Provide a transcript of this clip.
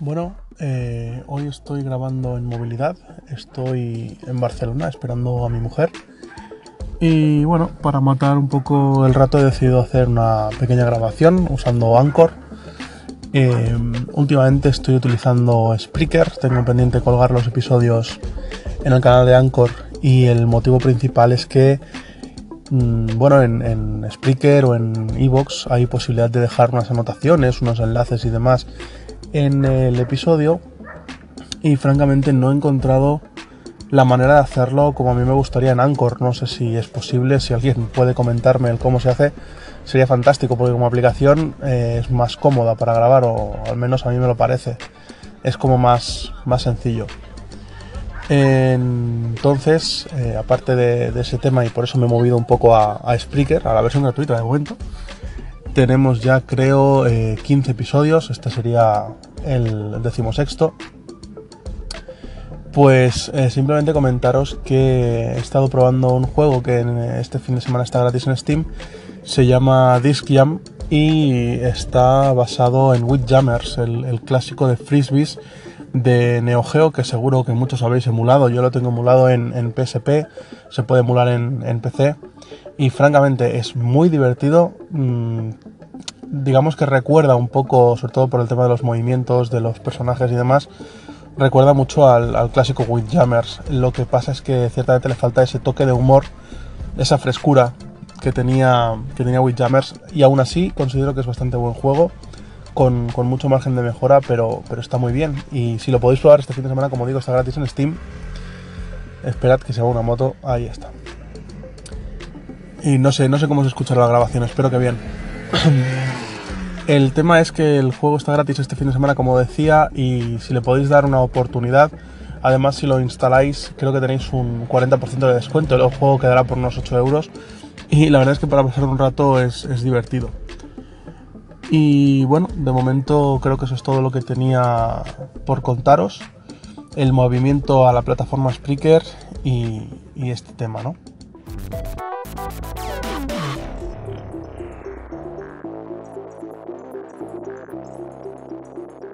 Bueno, eh, hoy estoy grabando en movilidad, estoy en Barcelona esperando a mi mujer. Y bueno, para matar un poco el rato he decidido hacer una pequeña grabación usando Anchor. Eh, últimamente estoy utilizando Spreaker, tengo pendiente colgar los episodios en el canal de Anchor y el motivo principal es que mm, bueno, en, en, Spreaker o en Evox hay posibilidad de dejar unas anotaciones, unos enlaces y demás en el episodio y francamente no he encontrado la manera de hacerlo como a mí me gustaría en Anchor. No sé si es posible, si alguien puede comentarme el cómo se hace, sería fantástico porque como aplicación eh, es más cómoda para grabar o al menos a mí me lo parece. Es como más, más sencillo. Entonces, eh, aparte de, ese tema y por eso me he movido un poco a, a Spreaker, a la versión gratuita de momento, tenemos ya creo 15 eh, episodios, este sería el decimosexto. Pues eh, simplemente comentaros que he estado probando un juego que en este fin de semana está gratis en Steam, se llama Disc Jam y está basado en Windjammers, el, el clásico de frisbees de Neo Geo que seguro que muchos habéis emulado. Yo lo tengo emulado en, PSP, se puede emular en, PC y francamente es muy divertido. Mm, digamos que recuerda un poco, sobre todo por el tema de los movimientos, de los personajes y demás, recuerda mucho al, clásico Windjammers. Lo que pasa es que ciertamente le falta ese toque de humor, esa frescura que tenía, que tenía Windjammers y aún así considero que es bastante buen juego con, mucho margen de mejora, pero, pero está muy bien. Y si lo podéis probar este fin de semana, como digo, está gratis en Steam. Esperad que se haga una moto, ahí está. Y no sé, no sé cómo se escuchará la grabación, espero que bien. el tema es que el juego está gratis este fin de semana, como decía, y si le podéis dar una oportunidad, además si lo instaláis, creo que tenéis un 40% de descuento, el juego quedará por unos 8 euros. Y la verdad es que para pasar un rato es, divertido. Y bueno, de momento creo que eso es todo lo que tenía por contaros. El movimiento a la plataforma Spreaker y este tema, ¿no? Thank you.